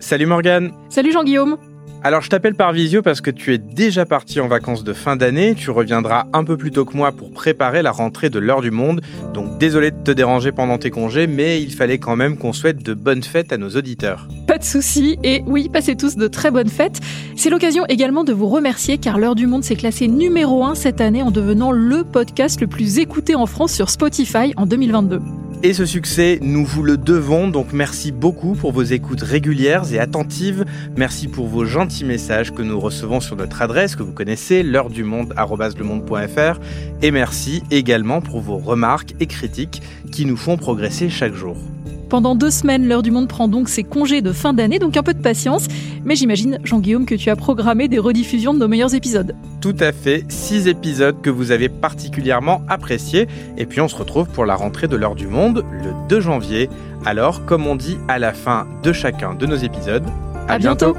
Salut Morgane Salut Jean-Guillaume alors je t'appelle par visio parce que tu es déjà parti en vacances de fin d'année, tu reviendras un peu plus tôt que moi pour préparer la rentrée de l'heure du monde, donc désolé de te déranger pendant tes congés, mais il fallait quand même qu'on souhaite de bonnes fêtes à nos auditeurs. Pas de soucis, et oui, passez tous de très bonnes fêtes. C'est l'occasion également de vous remercier car l'heure du monde s'est classé numéro 1 cette année en devenant le podcast le plus écouté en France sur Spotify en 2022. Et ce succès, nous vous le devons, donc merci beaucoup pour vos écoutes régulières et attentives. Merci pour vos gentils messages que nous recevons sur notre adresse que vous connaissez, l'heure du monde Et merci également pour vos remarques et critiques qui nous font progresser chaque jour. Pendant deux semaines, l'heure du monde prend donc ses congés de fin d'année, donc un peu de patience. Mais j'imagine, Jean-Guillaume, que tu as programmé des rediffusions de nos meilleurs épisodes. Tout à fait, six épisodes que vous avez particulièrement appréciés. Et puis on se retrouve pour la rentrée de l'heure du monde le 2 janvier. Alors, comme on dit à la fin de chacun de nos épisodes, à, bientôt.